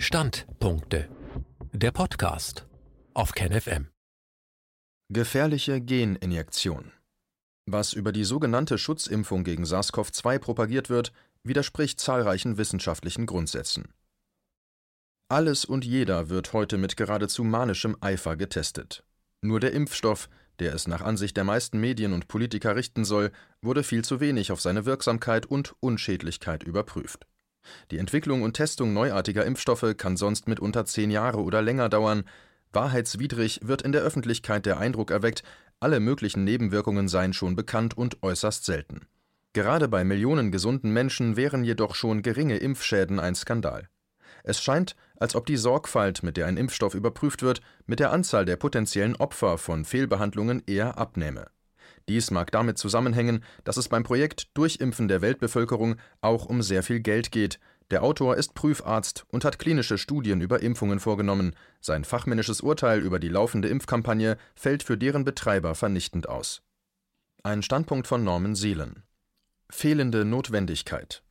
Standpunkte. Der Podcast auf KenFM. Gefährliche Geninjektion. Was über die sogenannte Schutzimpfung gegen SARS-CoV-2 propagiert wird, widerspricht zahlreichen wissenschaftlichen Grundsätzen. Alles und jeder wird heute mit geradezu manischem Eifer getestet. Nur der Impfstoff, der es nach Ansicht der meisten Medien und Politiker richten soll, wurde viel zu wenig auf seine Wirksamkeit und Unschädlichkeit überprüft. Die Entwicklung und Testung neuartiger Impfstoffe kann sonst mitunter zehn Jahre oder länger dauern. Wahrheitswidrig wird in der Öffentlichkeit der Eindruck erweckt, alle möglichen Nebenwirkungen seien schon bekannt und äußerst selten. Gerade bei Millionen gesunden Menschen wären jedoch schon geringe Impfschäden ein Skandal. Es scheint, als ob die Sorgfalt, mit der ein Impfstoff überprüft wird, mit der Anzahl der potenziellen Opfer von Fehlbehandlungen eher abnehme. Dies mag damit zusammenhängen, dass es beim Projekt Durchimpfen der Weltbevölkerung auch um sehr viel Geld geht. Der Autor ist Prüfarzt und hat klinische Studien über Impfungen vorgenommen. Sein fachmännisches Urteil über die laufende Impfkampagne fällt für deren Betreiber vernichtend aus. Ein Standpunkt von Norman Seelen. Fehlende Notwendigkeit.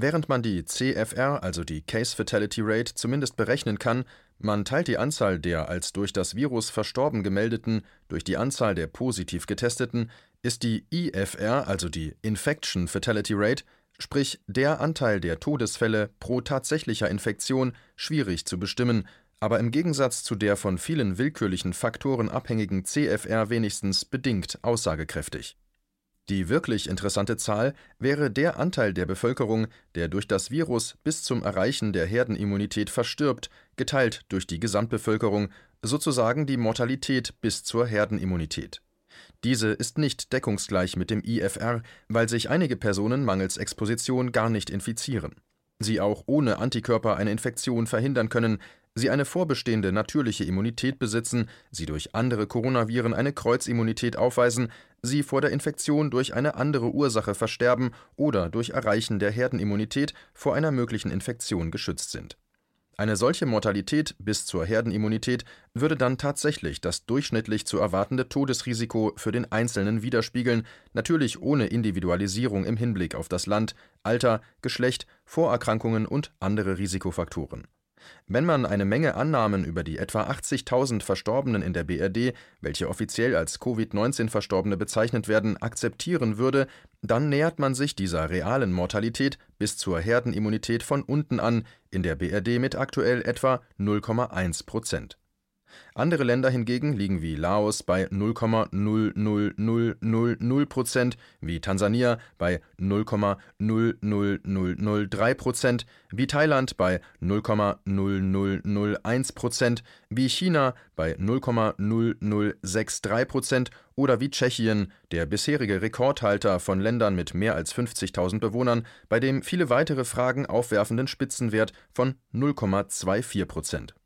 Während man die CFR, also die Case Fatality Rate, zumindest berechnen kann, man teilt die Anzahl der als durch das Virus verstorben gemeldeten durch die Anzahl der positiv getesteten, ist die IFR, also die Infection Fatality Rate, sprich der Anteil der Todesfälle pro tatsächlicher Infektion, schwierig zu bestimmen, aber im Gegensatz zu der von vielen willkürlichen Faktoren abhängigen CFR wenigstens bedingt aussagekräftig die wirklich interessante Zahl wäre der Anteil der Bevölkerung, der durch das Virus bis zum Erreichen der Herdenimmunität verstirbt, geteilt durch die Gesamtbevölkerung, sozusagen die Mortalität bis zur Herdenimmunität. Diese ist nicht deckungsgleich mit dem IFR, weil sich einige Personen mangels Exposition gar nicht infizieren. Sie auch ohne Antikörper eine Infektion verhindern können, sie eine vorbestehende natürliche Immunität besitzen, sie durch andere Coronaviren eine Kreuzimmunität aufweisen, sie vor der Infektion durch eine andere Ursache versterben oder durch Erreichen der Herdenimmunität vor einer möglichen Infektion geschützt sind. Eine solche Mortalität bis zur Herdenimmunität würde dann tatsächlich das durchschnittlich zu erwartende Todesrisiko für den Einzelnen widerspiegeln, natürlich ohne Individualisierung im Hinblick auf das Land, Alter, Geschlecht, Vorerkrankungen und andere Risikofaktoren wenn man eine Menge Annahmen über die etwa 80.000 Verstorbenen in der BRD, welche offiziell als Covid-19-Verstorbene bezeichnet werden, akzeptieren würde, dann nähert man sich dieser realen Mortalität bis zur Herdenimmunität von unten an, in der BRD mit aktuell etwa 0,1 Prozent andere Länder hingegen liegen wie Laos bei 0,00000 Prozent, wie Tansania bei 0,00003 Prozent, wie Thailand bei 0,0001 Prozent, wie China bei 0,0063 Prozent oder wie Tschechien, der bisherige Rekordhalter von Ländern mit mehr als 50.000 Bewohnern, bei dem viele weitere Fragen aufwerfenden Spitzenwert von 0,24 Prozent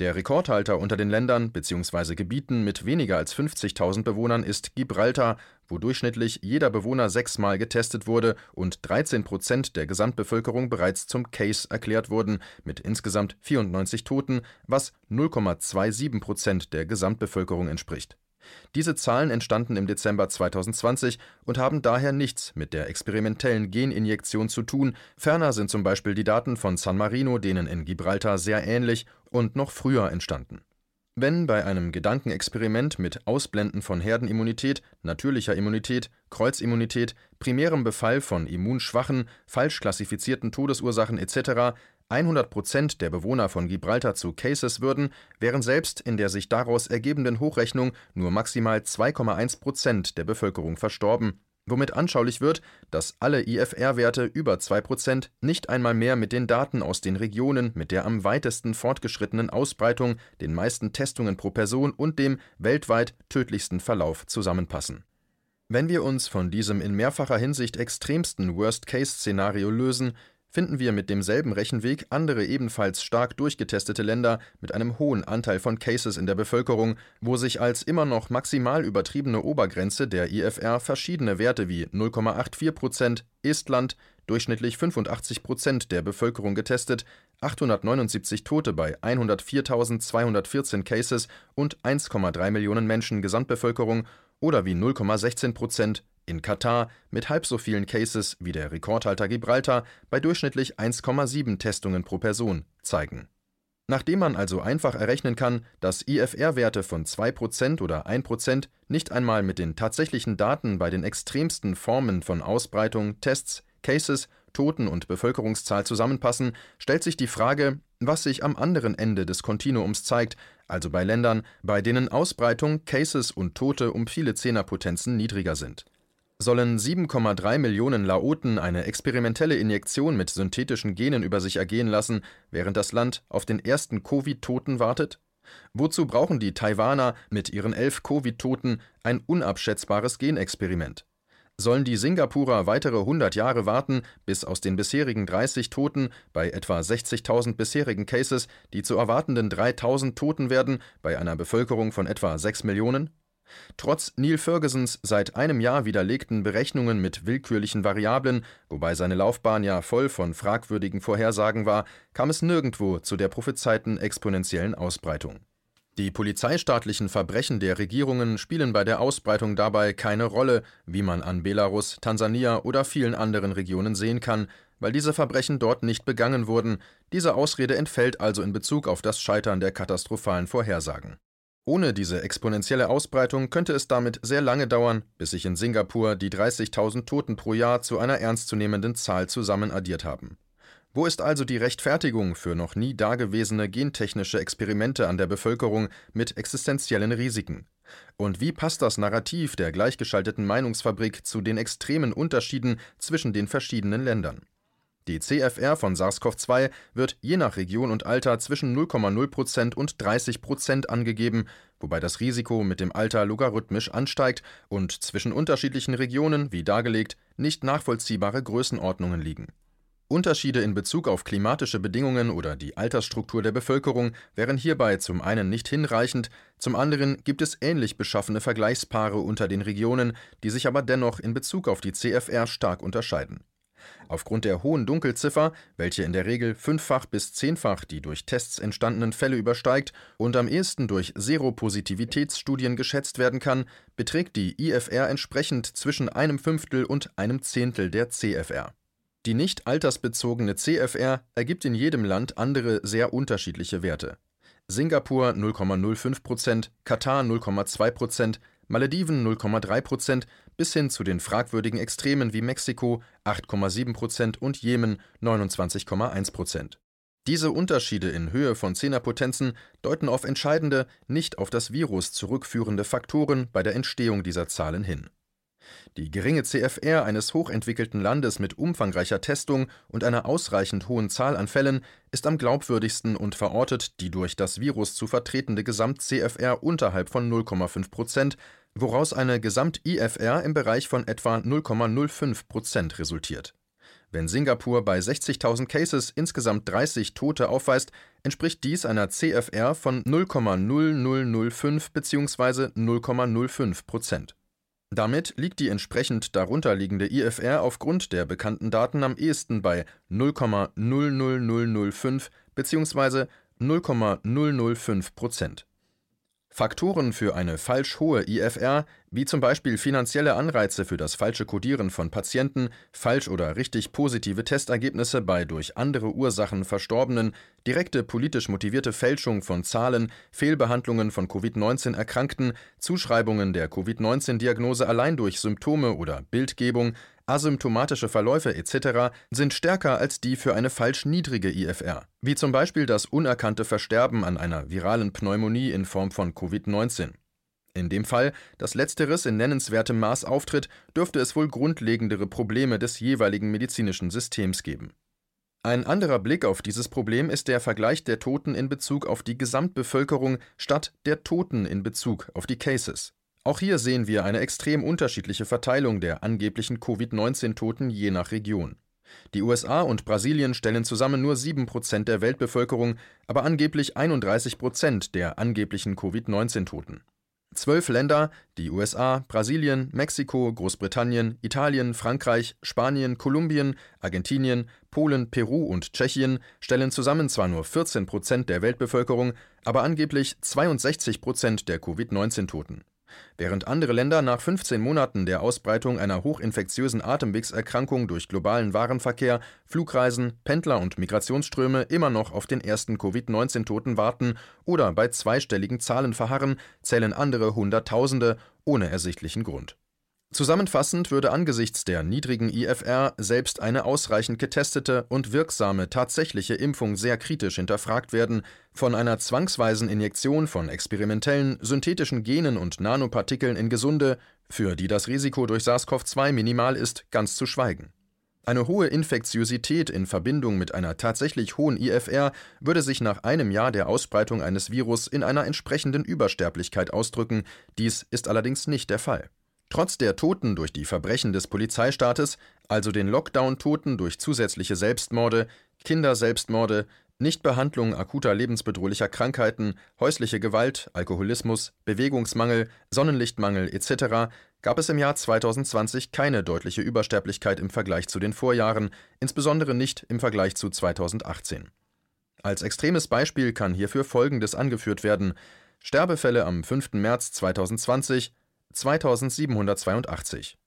der Rekordhalter unter den Ländern bzw. Gebieten mit weniger als 50.000 Bewohnern ist Gibraltar, wo durchschnittlich jeder Bewohner sechsmal getestet wurde und 13 Prozent der Gesamtbevölkerung bereits zum Case erklärt wurden, mit insgesamt 94 Toten, was 0,27 Prozent der Gesamtbevölkerung entspricht diese Zahlen entstanden im Dezember 2020 und haben daher nichts mit der experimentellen Geninjektion zu tun, ferner sind zum Beispiel die Daten von San Marino denen in Gibraltar sehr ähnlich und noch früher entstanden. Wenn bei einem Gedankenexperiment mit Ausblenden von Herdenimmunität, natürlicher Immunität, Kreuzimmunität, primärem Befall von immunschwachen, falsch klassifizierten Todesursachen etc. 100 Prozent der Bewohner von Gibraltar zu Cases würden, wären selbst in der sich daraus ergebenden Hochrechnung nur maximal 2,1 Prozent der Bevölkerung verstorben, womit anschaulich wird, dass alle IFR-Werte über 2 Prozent nicht einmal mehr mit den Daten aus den Regionen mit der am weitesten fortgeschrittenen Ausbreitung, den meisten Testungen pro Person und dem weltweit tödlichsten Verlauf zusammenpassen. Wenn wir uns von diesem in mehrfacher Hinsicht extremsten Worst-Case-Szenario lösen, finden wir mit demselben Rechenweg andere ebenfalls stark durchgetestete Länder mit einem hohen Anteil von Cases in der Bevölkerung, wo sich als immer noch maximal übertriebene Obergrenze der IFR verschiedene Werte wie 0,84 Prozent, Estland, durchschnittlich 85 Prozent der Bevölkerung getestet, 879 Tote bei 104.214 Cases und 1,3 Millionen Menschen Gesamtbevölkerung oder wie 0,16 Prozent in Katar mit halb so vielen Cases wie der Rekordhalter Gibraltar bei durchschnittlich 1,7 Testungen pro Person zeigen. Nachdem man also einfach errechnen kann, dass IFR-Werte von 2% oder 1% nicht einmal mit den tatsächlichen Daten bei den extremsten Formen von Ausbreitung, Tests, Cases, Toten und Bevölkerungszahl zusammenpassen, stellt sich die Frage, was sich am anderen Ende des Kontinuums zeigt, also bei Ländern, bei denen Ausbreitung, Cases und Tote um viele Zehnerpotenzen niedriger sind. Sollen 7,3 Millionen Laoten eine experimentelle Injektion mit synthetischen Genen über sich ergehen lassen, während das Land auf den ersten Covid-Toten wartet? Wozu brauchen die Taiwaner mit ihren elf Covid-Toten ein unabschätzbares Genexperiment? Sollen die Singapurer weitere 100 Jahre warten, bis aus den bisherigen 30 Toten bei etwa 60.000 bisherigen Cases die zu erwartenden 3.000 Toten werden bei einer Bevölkerung von etwa 6 Millionen? Trotz Neil Fergusons seit einem Jahr widerlegten Berechnungen mit willkürlichen Variablen, wobei seine Laufbahn ja voll von fragwürdigen Vorhersagen war, kam es nirgendwo zu der prophezeiten exponentiellen Ausbreitung. Die polizeistaatlichen Verbrechen der Regierungen spielen bei der Ausbreitung dabei keine Rolle, wie man an Belarus, Tansania oder vielen anderen Regionen sehen kann, weil diese Verbrechen dort nicht begangen wurden. Diese Ausrede entfällt also in Bezug auf das Scheitern der katastrophalen Vorhersagen. Ohne diese exponentielle Ausbreitung könnte es damit sehr lange dauern, bis sich in Singapur die 30.000 Toten pro Jahr zu einer ernstzunehmenden Zahl zusammen addiert haben. Wo ist also die Rechtfertigung für noch nie dagewesene gentechnische Experimente an der Bevölkerung mit existenziellen Risiken? Und wie passt das Narrativ der gleichgeschalteten Meinungsfabrik zu den extremen Unterschieden zwischen den verschiedenen Ländern? Die CFR von SARS-CoV-2 wird je nach Region und Alter zwischen 0,0% und 30% angegeben, wobei das Risiko mit dem Alter logarithmisch ansteigt und zwischen unterschiedlichen Regionen, wie dargelegt, nicht nachvollziehbare Größenordnungen liegen. Unterschiede in Bezug auf klimatische Bedingungen oder die Altersstruktur der Bevölkerung wären hierbei zum einen nicht hinreichend, zum anderen gibt es ähnlich beschaffene Vergleichspaare unter den Regionen, die sich aber dennoch in Bezug auf die CFR stark unterscheiden. Aufgrund der hohen Dunkelziffer, welche in der Regel fünffach bis zehnfach die durch Tests entstandenen Fälle übersteigt und am ehesten durch Seropositivitätsstudien geschätzt werden kann, beträgt die IFR entsprechend zwischen einem Fünftel und einem Zehntel der CFR. Die nicht altersbezogene CFR ergibt in jedem Land andere sehr unterschiedliche Werte. Singapur 0,05% Katar 0,2 Malediven 0,3% bis hin zu den fragwürdigen Extremen wie Mexiko 8,7% und Jemen 29,1% Diese Unterschiede in Höhe von Zehnerpotenzen deuten auf entscheidende, nicht auf das Virus zurückführende Faktoren bei der Entstehung dieser Zahlen hin. Die geringe CFR eines hochentwickelten Landes mit umfangreicher Testung und einer ausreichend hohen Zahl an Fällen ist am glaubwürdigsten und verortet die durch das Virus zu vertretende Gesamt-CFR unterhalb von 0,5 Prozent, woraus eine Gesamt-IFR im Bereich von etwa 0,05 Prozent resultiert. Wenn Singapur bei 60.000 Cases insgesamt 30 Tote aufweist, entspricht dies einer CFR von 0,0005 bzw. 0,05 Prozent. Damit liegt die entsprechend darunter liegende IFR aufgrund der bekannten Daten am ehesten bei 0,00005 bzw. 0,005 Prozent Faktoren für eine falsch hohe IFR, wie zum Beispiel finanzielle Anreize für das falsche Codieren von Patienten, falsch oder richtig positive Testergebnisse bei durch andere Ursachen Verstorbenen, direkte politisch motivierte Fälschung von Zahlen, Fehlbehandlungen von Covid-19 Erkrankten, Zuschreibungen der Covid-19-Diagnose allein durch Symptome oder Bildgebung, asymptomatische Verläufe etc. sind stärker als die für eine falsch niedrige IFR, wie zum Beispiel das unerkannte Versterben an einer viralen Pneumonie in Form von Covid-19. In dem Fall, dass letzteres in nennenswertem Maß auftritt, dürfte es wohl grundlegendere Probleme des jeweiligen medizinischen Systems geben. Ein anderer Blick auf dieses Problem ist der Vergleich der Toten in Bezug auf die Gesamtbevölkerung statt der Toten in Bezug auf die Cases. Auch hier sehen wir eine extrem unterschiedliche Verteilung der angeblichen Covid-19-Toten je nach Region. Die USA und Brasilien stellen zusammen nur 7% der Weltbevölkerung, aber angeblich 31% der angeblichen Covid-19-Toten. Zwölf Länder, die USA, Brasilien, Mexiko, Großbritannien, Italien, Frankreich, Spanien, Kolumbien, Argentinien, Polen, Peru und Tschechien, stellen zusammen zwar nur 14 Prozent der Weltbevölkerung, aber angeblich 62 Prozent der Covid-19-Toten. Während andere Länder nach 15 Monaten der Ausbreitung einer hochinfektiösen Atemwegserkrankung durch globalen Warenverkehr, Flugreisen, Pendler und Migrationsströme immer noch auf den ersten Covid-19-Toten warten oder bei zweistelligen Zahlen verharren, zählen andere Hunderttausende ohne ersichtlichen Grund. Zusammenfassend würde angesichts der niedrigen IFR selbst eine ausreichend getestete und wirksame tatsächliche Impfung sehr kritisch hinterfragt werden, von einer zwangsweisen Injektion von experimentellen synthetischen Genen und Nanopartikeln in Gesunde, für die das Risiko durch SARS-CoV-2 minimal ist, ganz zu schweigen. Eine hohe Infektiosität in Verbindung mit einer tatsächlich hohen IFR würde sich nach einem Jahr der Ausbreitung eines Virus in einer entsprechenden Übersterblichkeit ausdrücken, dies ist allerdings nicht der Fall. Trotz der Toten durch die Verbrechen des Polizeistaates, also den Lockdown-Toten durch zusätzliche Selbstmorde, Kinderselbstmorde, Nichtbehandlung akuter lebensbedrohlicher Krankheiten, häusliche Gewalt, Alkoholismus, Bewegungsmangel, Sonnenlichtmangel etc. gab es im Jahr 2020 keine deutliche Übersterblichkeit im Vergleich zu den Vorjahren, insbesondere nicht im Vergleich zu 2018. Als extremes Beispiel kann hierfür Folgendes angeführt werden: Sterbefälle am 5. März 2020 2782.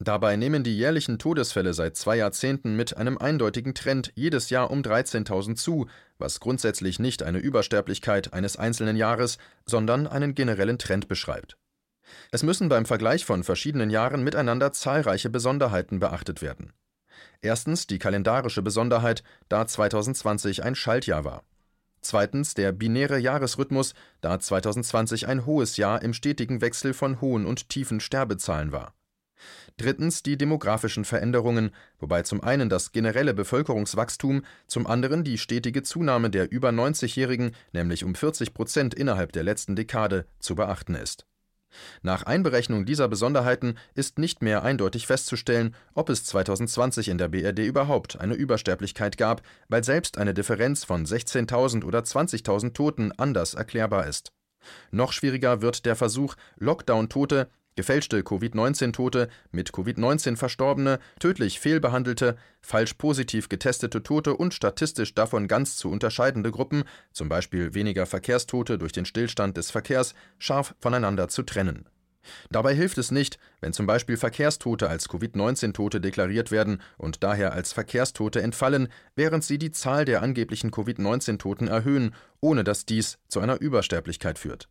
Dabei nehmen die jährlichen Todesfälle seit zwei Jahrzehnten mit einem eindeutigen Trend jedes Jahr um 13.000 zu, was grundsätzlich nicht eine Übersterblichkeit eines einzelnen Jahres, sondern einen generellen Trend beschreibt. Es müssen beim Vergleich von verschiedenen Jahren miteinander zahlreiche Besonderheiten beachtet werden. Erstens die kalendarische Besonderheit, da 2020 ein Schaltjahr war. Zweitens der binäre Jahresrhythmus, da 2020 ein hohes Jahr im stetigen Wechsel von hohen und tiefen Sterbezahlen war. Drittens die demografischen Veränderungen, wobei zum einen das generelle Bevölkerungswachstum, zum anderen die stetige Zunahme der über 90-Jährigen, nämlich um 40 Prozent innerhalb der letzten Dekade, zu beachten ist nach Einberechnung dieser Besonderheiten ist nicht mehr eindeutig festzustellen, ob es 2020 in der BRD überhaupt eine Übersterblichkeit gab, weil selbst eine Differenz von 16.000 oder 20.000 Toten anders erklärbar ist. Noch schwieriger wird der Versuch, Lockdown-Tote gefälschte Covid-19-Tote, mit Covid-19 Verstorbene, tödlich fehlbehandelte, falsch positiv getestete Tote und statistisch davon ganz zu unterscheidende Gruppen, zum Beispiel weniger Verkehrstote durch den Stillstand des Verkehrs, scharf voneinander zu trennen. Dabei hilft es nicht, wenn zum Beispiel Verkehrstote als Covid-19-Tote deklariert werden und daher als Verkehrstote entfallen, während sie die Zahl der angeblichen Covid-19-Toten erhöhen, ohne dass dies zu einer Übersterblichkeit führt.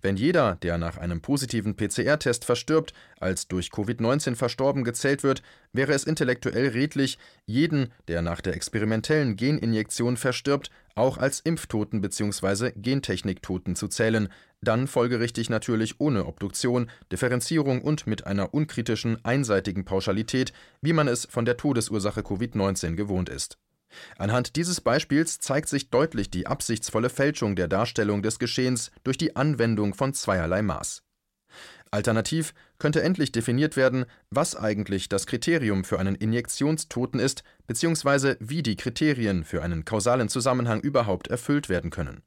Wenn jeder, der nach einem positiven PCR-Test verstirbt, als durch Covid-19 verstorben gezählt wird, wäre es intellektuell redlich, jeden, der nach der experimentellen Geninjektion verstirbt, auch als Impftoten bzw. Gentechniktoten zu zählen, dann folgerichtig natürlich ohne Obduktion, Differenzierung und mit einer unkritischen, einseitigen Pauschalität, wie man es von der Todesursache Covid-19 gewohnt ist Anhand dieses Beispiels zeigt sich deutlich die absichtsvolle Fälschung der Darstellung des Geschehens durch die Anwendung von zweierlei Maß. Alternativ könnte endlich definiert werden, was eigentlich das Kriterium für einen Injektionstoten ist, bzw. wie die Kriterien für einen kausalen Zusammenhang überhaupt erfüllt werden können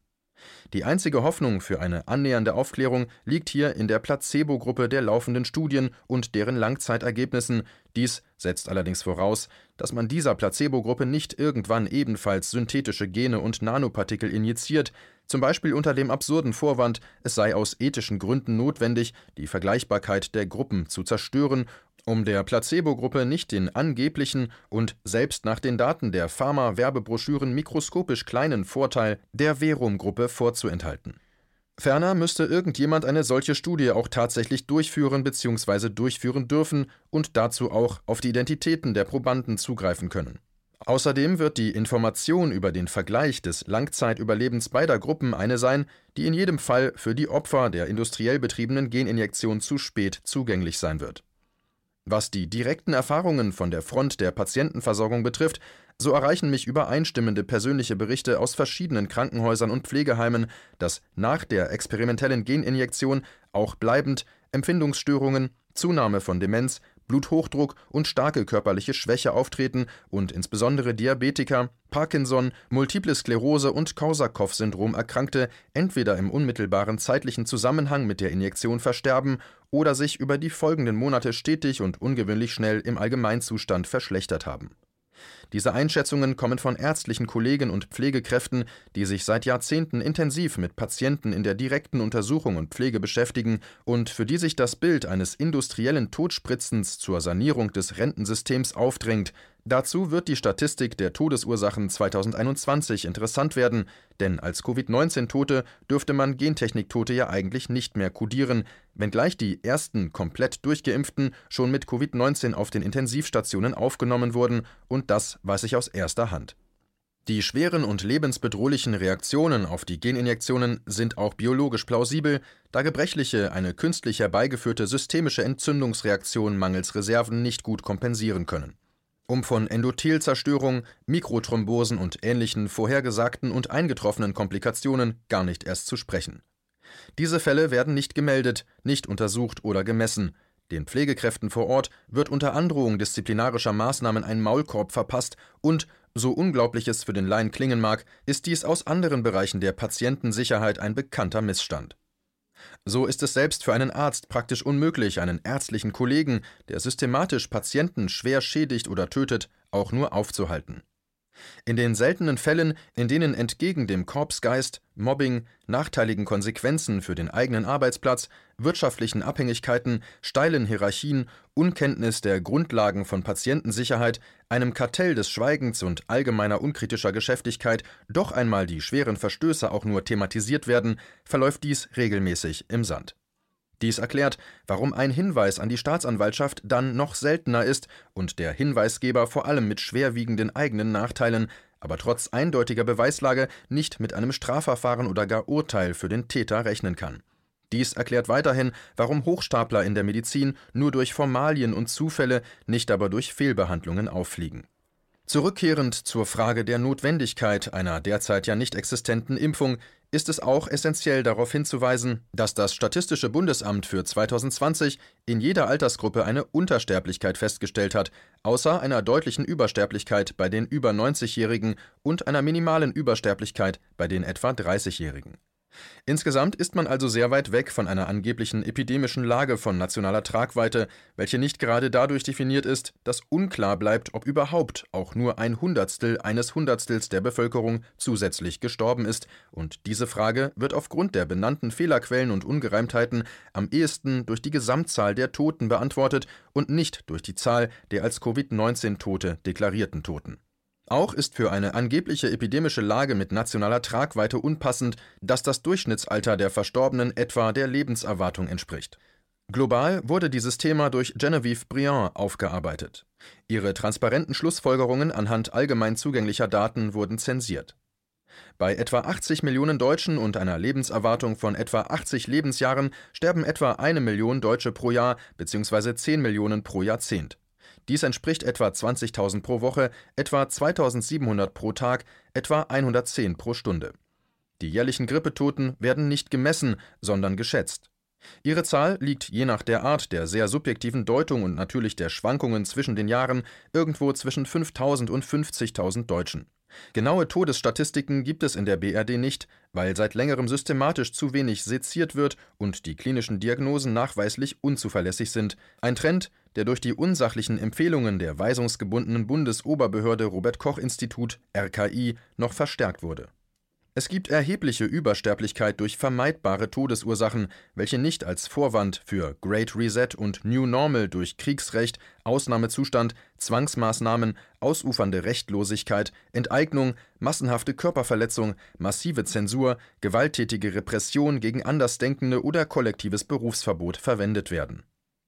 die einzige Hoffnung für eine annähernde Aufklärung liegt hier in der Placebo-Gruppe der laufenden Studien und deren Langzeitergebnissen. Dies setzt allerdings voraus, dass man dieser Placebo-Gruppe nicht irgendwann ebenfalls synthetische Gene und Nanopartikel injiziert, zum Beispiel unter dem absurden Vorwand, es sei aus ethischen Gründen notwendig, die Vergleichbarkeit der Gruppen zu zerstören um der Placebo-Gruppe nicht den angeblichen und selbst nach den Daten der Pharma-Werbebroschüren mikroskopisch kleinen Vorteil der Verum-Gruppe vorzuenthalten. Ferner müsste irgendjemand eine solche Studie auch tatsächlich durchführen bzw. durchführen dürfen und dazu auch auf die Identitäten der Probanden zugreifen können. Außerdem wird die Information über den Vergleich des Langzeitüberlebens beider Gruppen eine sein, die in jedem Fall für die Opfer der industriell betriebenen Geninjektion zu spät zugänglich sein wird. Was die direkten Erfahrungen von der Front der Patientenversorgung betrifft, so erreichen mich übereinstimmende persönliche Berichte aus verschiedenen Krankenhäusern und Pflegeheimen, dass nach der experimentellen Geninjektion auch bleibend Empfindungsstörungen, Zunahme von Demenz, Bluthochdruck und starke körperliche Schwäche auftreten und insbesondere Diabetiker, Parkinson, Multiple Sklerose und Korsakow-Syndrom Erkrankte entweder im unmittelbaren zeitlichen Zusammenhang mit der Injektion versterben oder sich über die folgenden Monate stetig und ungewöhnlich schnell im Allgemeinzustand verschlechtert haben. Diese Einschätzungen kommen von ärztlichen Kollegen und Pflegekräften, die sich seit Jahrzehnten intensiv mit Patienten in der direkten Untersuchung und Pflege beschäftigen und für die sich das Bild eines industriellen Todspritzens zur Sanierung des Rentensystems aufdrängt, Dazu wird die Statistik der Todesursachen 2021 interessant werden, denn als Covid-19-Tote dürfte man Gentechniktote ja eigentlich nicht mehr kodieren, wenngleich die ersten komplett Durchgeimpften schon mit Covid-19 auf den Intensivstationen aufgenommen wurden, und das weiß ich aus erster Hand. Die schweren und lebensbedrohlichen Reaktionen auf die Geninjektionen sind auch biologisch plausibel, da Gebrechliche eine künstlich herbeigeführte systemische Entzündungsreaktion mangels Reserven nicht gut kompensieren können um von Endothelzerstörung, Mikrothrombosen und ähnlichen vorhergesagten und eingetroffenen Komplikationen gar nicht erst zu sprechen. Diese Fälle werden nicht gemeldet, nicht untersucht oder gemessen. Den Pflegekräften vor Ort wird unter Androhung disziplinarischer Maßnahmen ein Maulkorb verpasst und, so unglaublich es für den Laien klingen mag, ist dies aus anderen Bereichen der Patientensicherheit ein bekannter Missstand. So ist es selbst für einen Arzt praktisch unmöglich, einen ärztlichen Kollegen, der systematisch Patienten schwer schädigt oder tötet, auch nur aufzuhalten in den seltenen Fällen, in denen entgegen dem Korpsgeist Mobbing, nachteiligen Konsequenzen für den eigenen Arbeitsplatz, wirtschaftlichen Abhängigkeiten, steilen Hierarchien, Unkenntnis der Grundlagen von Patientensicherheit, einem Kartell des Schweigens und allgemeiner unkritischer Geschäftigkeit doch einmal die schweren Verstöße auch nur thematisiert werden, verläuft dies regelmäßig im Sand dies erklärt, warum ein Hinweis an die Staatsanwaltschaft dann noch seltener ist und der Hinweisgeber vor allem mit schwerwiegenden eigenen Nachteilen, aber trotz eindeutiger Beweislage nicht mit einem Strafverfahren oder gar Urteil für den Täter rechnen kann. Dies erklärt weiterhin, warum Hochstapler in der Medizin nur durch Formalien und Zufälle, nicht aber durch Fehlbehandlungen auffliegen Zurückkehrend zur Frage der Notwendigkeit einer derzeit ja nicht existenten Impfung ist es auch essentiell darauf hinzuweisen, dass das Statistische Bundesamt für 2020 in jeder Altersgruppe eine Untersterblichkeit festgestellt hat, außer einer deutlichen Übersterblichkeit bei den über 90-Jährigen und einer minimalen Übersterblichkeit bei den etwa 30-Jährigen Insgesamt ist man also sehr weit weg von einer angeblichen epidemischen Lage von nationaler Tragweite, welche nicht gerade dadurch definiert ist, dass unklar bleibt, ob überhaupt auch nur ein Hundertstel eines Hundertstels der Bevölkerung zusätzlich gestorben ist, und diese Frage wird aufgrund der benannten Fehlerquellen und Ungereimtheiten am ehesten durch die Gesamtzahl der Toten beantwortet und nicht durch die Zahl der als Covid-19-Tote deklarierten Toten auch ist für eine angebliche epidemische Lage mit nationaler Tragweite unpassend, dass das Durchschnittsalter der Verstorbenen etwa der Lebenserwartung entspricht. Global wurde dieses Thema durch Genevieve Briand aufgearbeitet. Ihre transparenten Schlussfolgerungen anhand allgemein zugänglicher Daten wurden zensiert. Bei etwa 80 Millionen Deutschen und einer Lebenserwartung von etwa 80 Lebensjahren sterben etwa eine Million Deutsche pro Jahr bzw. 10 Millionen pro Jahrzehnt. Dies entspricht etwa 20.000 pro Woche, etwa 2.700 pro Tag, etwa 110 pro Stunde. Die jährlichen Grippetoten werden nicht gemessen, sondern geschätzt. Ihre Zahl liegt je nach der Art der sehr subjektiven Deutung und natürlich der Schwankungen zwischen den Jahren irgendwo zwischen 5000 und 50.000 Deutschen. Genaue Todesstatistiken gibt es in der BRD nicht, weil seit längerem systematisch zu wenig seziert wird und die klinischen Diagnosen nachweislich unzuverlässig sind, ein Trend, der durch die unsachlichen Empfehlungen der weisungsgebundenen Bundesoberbehörde Robert Koch Institut RKI noch verstärkt wurde. Es gibt erhebliche Übersterblichkeit durch vermeidbare Todesursachen, welche nicht als Vorwand für Great Reset und New Normal durch Kriegsrecht, Ausnahmezustand, Zwangsmaßnahmen, ausufernde Rechtlosigkeit, Enteignung, massenhafte Körperverletzung, massive Zensur, gewalttätige Repression gegen Andersdenkende oder kollektives Berufsverbot verwendet werden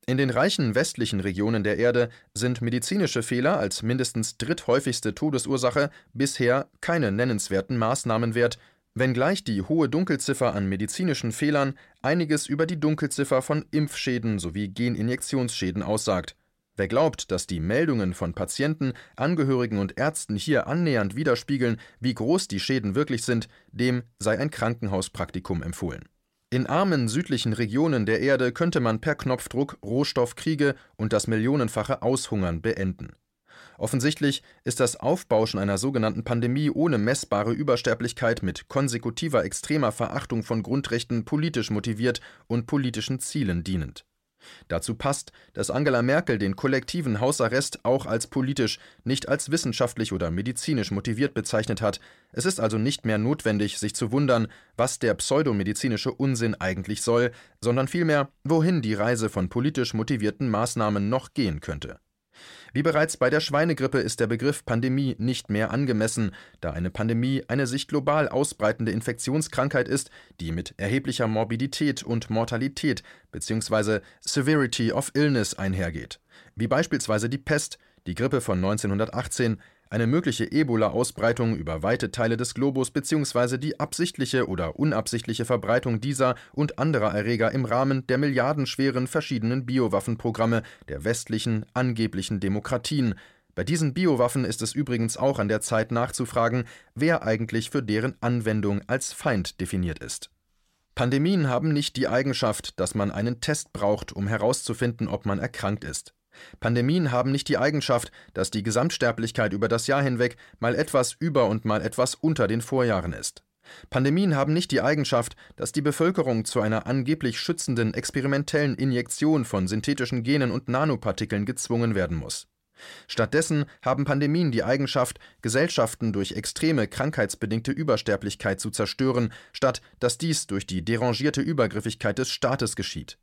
in den reichen westlichen Regionen der Erde sind medizinische Fehler als mindestens dritthäufigste Todesursache bisher keine nennenswerten Maßnahmen wert, wenngleich die hohe Dunkelziffer an medizinischen Fehlern einiges über die Dunkelziffer von Impfschäden sowie Geninjektionsschäden aussagt. Wer glaubt, dass die Meldungen von Patienten, Angehörigen und Ärzten hier annähernd widerspiegeln, wie groß die Schäden wirklich sind, dem sei ein Krankenhauspraktikum empfohlen in armen südlichen Regionen der Erde könnte man per Knopfdruck Rohstoffkriege und das millionenfache Aushungern beenden. Offensichtlich ist das Aufbauschen einer sogenannten Pandemie ohne messbare Übersterblichkeit mit konsekutiver extremer Verachtung von Grundrechten politisch motiviert und politischen Zielen dienend Dazu passt, dass Angela Merkel den kollektiven Hausarrest auch als politisch, nicht als wissenschaftlich oder medizinisch motiviert bezeichnet hat. Es ist also nicht mehr notwendig, sich zu wundern, was der pseudomedizinische Unsinn eigentlich soll, sondern vielmehr, wohin die Reise von politisch motivierten Maßnahmen noch gehen könnte. Wie bereits bei der Schweinegrippe ist der Begriff Pandemie nicht mehr angemessen, da eine Pandemie eine sich global ausbreitende Infektionskrankheit ist, die mit erheblicher Morbidität und Mortalität bzw. Severity of Illness einhergeht, wie beispielsweise die Pest, die Grippe von 1918, eine mögliche Ebola-Ausbreitung über weite Teile des Globus bzw. die absichtliche oder unabsichtliche Verbreitung dieser und anderer Erreger im Rahmen der milliardenschweren verschiedenen Biowaffenprogramme der westlichen angeblichen Demokratien. Bei diesen Biowaffen ist es übrigens auch an der Zeit nachzufragen, wer eigentlich für deren Anwendung als Feind definiert ist. Pandemien haben nicht die Eigenschaft, dass man einen Test braucht, um herauszufinden, ob man erkrankt ist. Pandemien haben nicht die Eigenschaft, dass die Gesamtsterblichkeit über das Jahr hinweg mal etwas über und mal etwas unter den Vorjahren ist. Pandemien haben nicht die Eigenschaft, dass die Bevölkerung zu einer angeblich schützenden experimentellen Injektion von synthetischen Genen und Nanopartikeln gezwungen werden muss. Stattdessen haben Pandemien die Eigenschaft, Gesellschaften durch extreme krankheitsbedingte Übersterblichkeit zu zerstören, statt dass dies durch die derangierte Übergriffigkeit des Staates geschieht.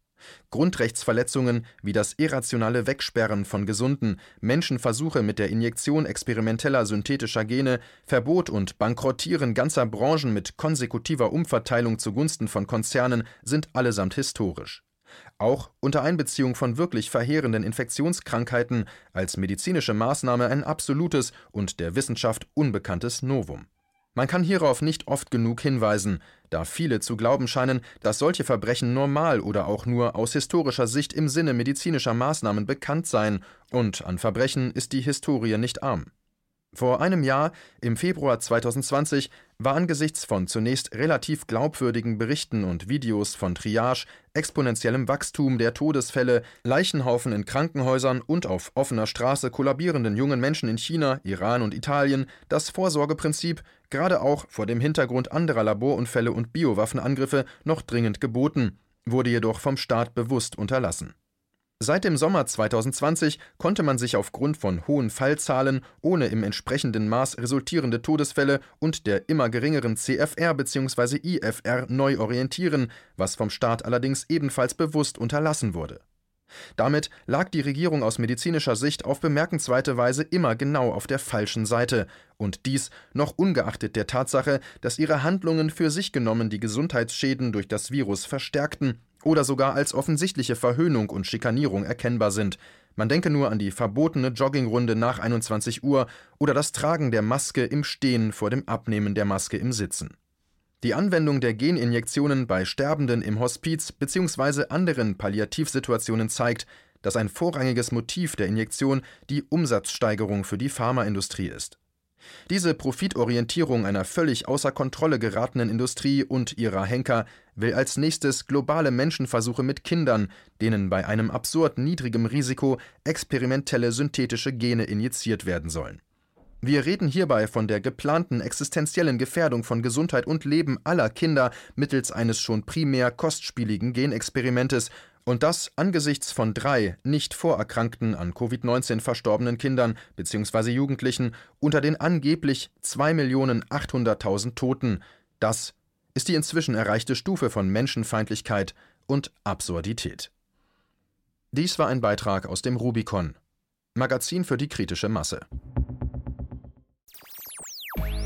Grundrechtsverletzungen wie das irrationale Wegsperren von Gesunden, Menschenversuche mit der Injektion experimenteller synthetischer Gene, Verbot und Bankrottieren ganzer Branchen mit konsekutiver Umverteilung zugunsten von Konzernen sind allesamt historisch. Auch unter Einbeziehung von wirklich verheerenden Infektionskrankheiten als medizinische Maßnahme ein absolutes und der Wissenschaft unbekanntes Novum man kann hierauf nicht oft genug hinweisen, da viele zu glauben scheinen, dass solche Verbrechen normal oder auch nur aus historischer Sicht im Sinne medizinischer Maßnahmen bekannt seien, und an Verbrechen ist die Historie nicht arm. Vor einem Jahr, im Februar 2020, war angesichts von zunächst relativ glaubwürdigen Berichten und Videos von Triage, exponentiellem Wachstum der Todesfälle, Leichenhaufen in Krankenhäusern und auf offener Straße kollabierenden jungen Menschen in China, Iran und Italien das Vorsorgeprinzip, gerade auch vor dem Hintergrund anderer Laborunfälle und Biowaffenangriffe, noch dringend geboten, wurde jedoch vom Staat bewusst unterlassen. Seit dem Sommer 2020 konnte man sich aufgrund von hohen Fallzahlen, ohne im entsprechenden Maß resultierende Todesfälle und der immer geringeren CFR bzw. IFR neu orientieren, was vom Staat allerdings ebenfalls bewusst unterlassen wurde. Damit lag die Regierung aus medizinischer Sicht auf bemerkenswerte Weise immer genau auf der falschen Seite, und dies noch ungeachtet der Tatsache, dass ihre Handlungen für sich genommen die Gesundheitsschäden durch das Virus verstärkten oder sogar als offensichtliche Verhöhnung und Schikanierung erkennbar sind. Man denke nur an die verbotene Joggingrunde nach 21 Uhr oder das Tragen der Maske im Stehen vor dem Abnehmen der Maske im Sitzen. Die Anwendung der Geninjektionen bei Sterbenden im Hospiz bzw. anderen Palliativsituationen zeigt, dass ein vorrangiges Motiv der Injektion die Umsatzsteigerung für die Pharmaindustrie ist. Diese Profitorientierung einer völlig außer Kontrolle geratenen Industrie und ihrer Henker will als nächstes globale Menschenversuche mit Kindern, denen bei einem absurd niedrigem Risiko experimentelle synthetische Gene injiziert werden sollen. Wir reden hierbei von der geplanten existenziellen Gefährdung von Gesundheit und Leben aller Kinder mittels eines schon primär kostspieligen Genexperimentes und das angesichts von drei nicht vorerkrankten an Covid-19 verstorbenen Kindern bzw. Jugendlichen unter den angeblich 2.800.000 Toten. Das ist die inzwischen erreichte Stufe von Menschenfeindlichkeit und Absurdität. Dies war ein Beitrag aus dem Rubicon, Magazin für die kritische Masse.